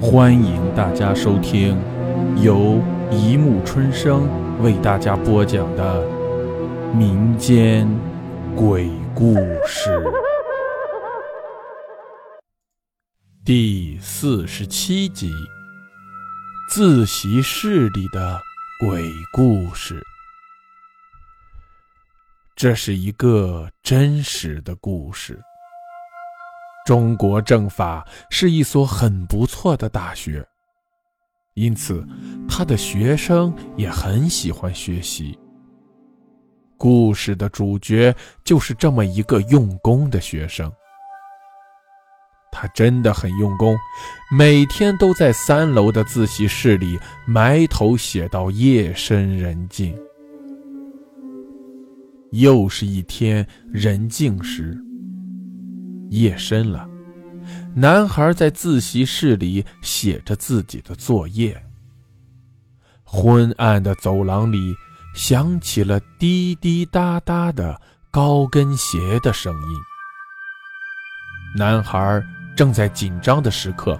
欢迎大家收听由一木春生为大家播讲的民间鬼故事第四十七集：自习室里的鬼故事。这是一个真实的故事。中国政法是一所很不错的大学，因此他的学生也很喜欢学习。故事的主角就是这么一个用功的学生，他真的很用功，每天都在三楼的自习室里埋头写到夜深人静。又是一天人静时，夜深了，男孩在自习室里写着自己的作业。昏暗的走廊里响起了滴滴答答的高跟鞋的声音。男孩正在紧张的时刻，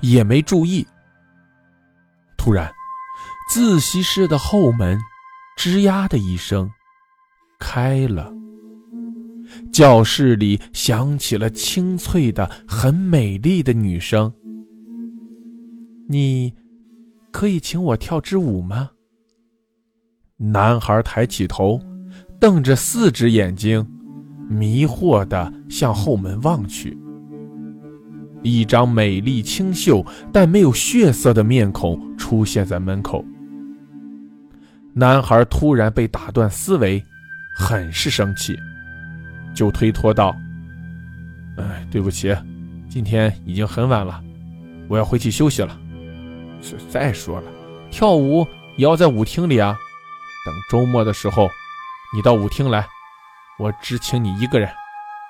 也没注意。突然，自习室的后门“吱呀”的一声。开了，教室里响起了清脆的、很美丽的女声。你，可以请我跳支舞吗？男孩抬起头，瞪着四只眼睛，迷惑地向后门望去。一张美丽清秀但没有血色的面孔出现在门口。男孩突然被打断思维。很是生气，就推脱道：“哎，对不起，今天已经很晚了，我要回去休息了。再说了，跳舞也要在舞厅里啊。等周末的时候，你到舞厅来，我只请你一个人，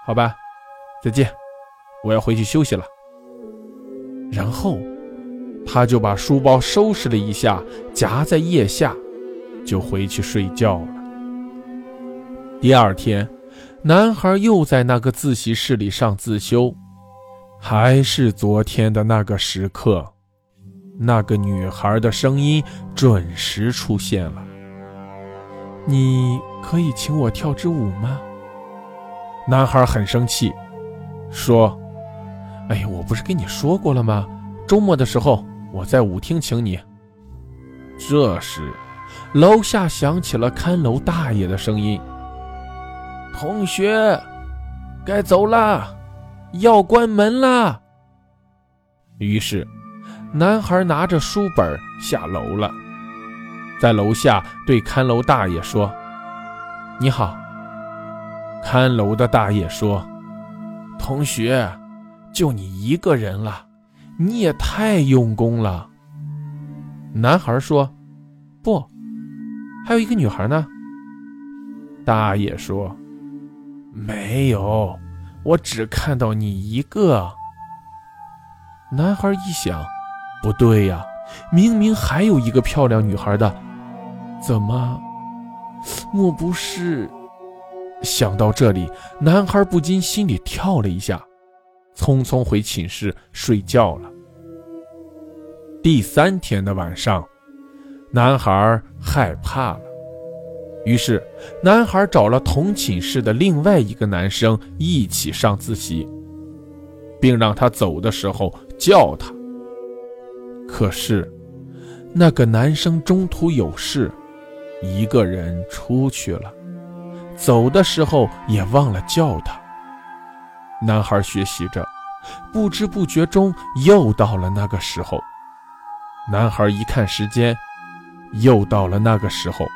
好吧？再见，我要回去休息了。”然后，他就把书包收拾了一下，夹在腋下，就回去睡觉了。第二天，男孩又在那个自习室里上自修，还是昨天的那个时刻，那个女孩的声音准时出现了。你可以请我跳支舞吗？男孩很生气，说：“哎呀，我不是跟你说过了吗？周末的时候我在舞厅请你。”这时，楼下响起了看楼大爷的声音。同学，该走了，要关门了。于是，男孩拿着书本下楼了，在楼下对看楼大爷说：“你好。”看楼的大爷说：“同学，就你一个人了，你也太用功了。”男孩说：“不，还有一个女孩呢。”大爷说。没有，我只看到你一个。男孩一想，不对呀，明明还有一个漂亮女孩的，怎么？莫不是？想到这里，男孩不禁心里跳了一下，匆匆回寝室睡觉了。第三天的晚上，男孩害怕了。于是，男孩找了同寝室的另外一个男生一起上自习，并让他走的时候叫他。可是，那个男生中途有事，一个人出去了，走的时候也忘了叫他。男孩学习着，不知不觉中又到了那个时候。男孩一看时间，又到了那个时候。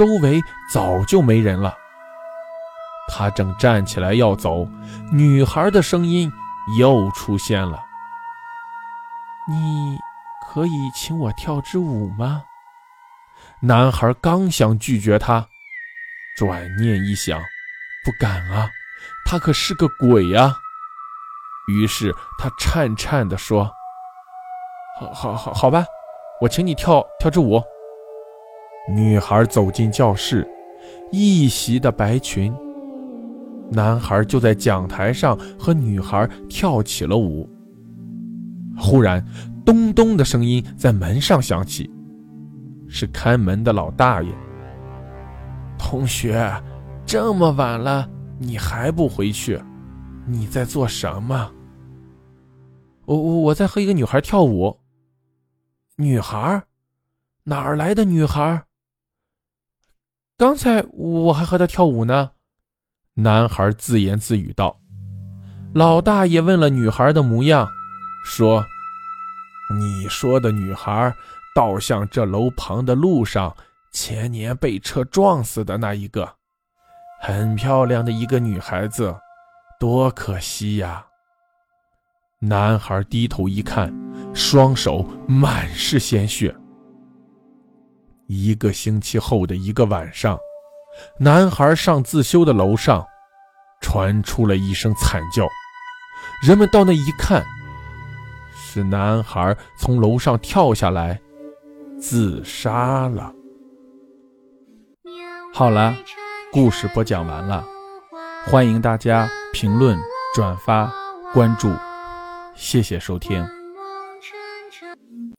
周围早就没人了。他正站起来要走，女孩的声音又出现了：“你可以请我跳支舞吗？”男孩刚想拒绝她，转念一想，不敢啊，他可是个鬼呀。于是他颤颤地说：“好好好，好吧，我请你跳跳支舞。”女孩走进教室，一袭的白裙。男孩就在讲台上和女孩跳起了舞。忽然，咚咚的声音在门上响起，是看门的老大爷。同学，这么晚了，你还不回去？你在做什么？我我我在和一个女孩跳舞。女孩？哪儿来的女孩？刚才我还和她跳舞呢。男孩自言自语道。老大爷问了女孩的模样，说：“你说的女孩，倒像这楼旁的路上前年被车撞死的那一个，很漂亮的一个女孩子，多可惜呀。”男孩低头一看，双手满是鲜血。一个星期后的一个晚上，男孩上自修的楼上，传出了一声惨叫。人们到那一看，是男孩从楼上跳下来，自杀了。好了，故事播讲完了，欢迎大家评论、转发、关注，谢谢收听。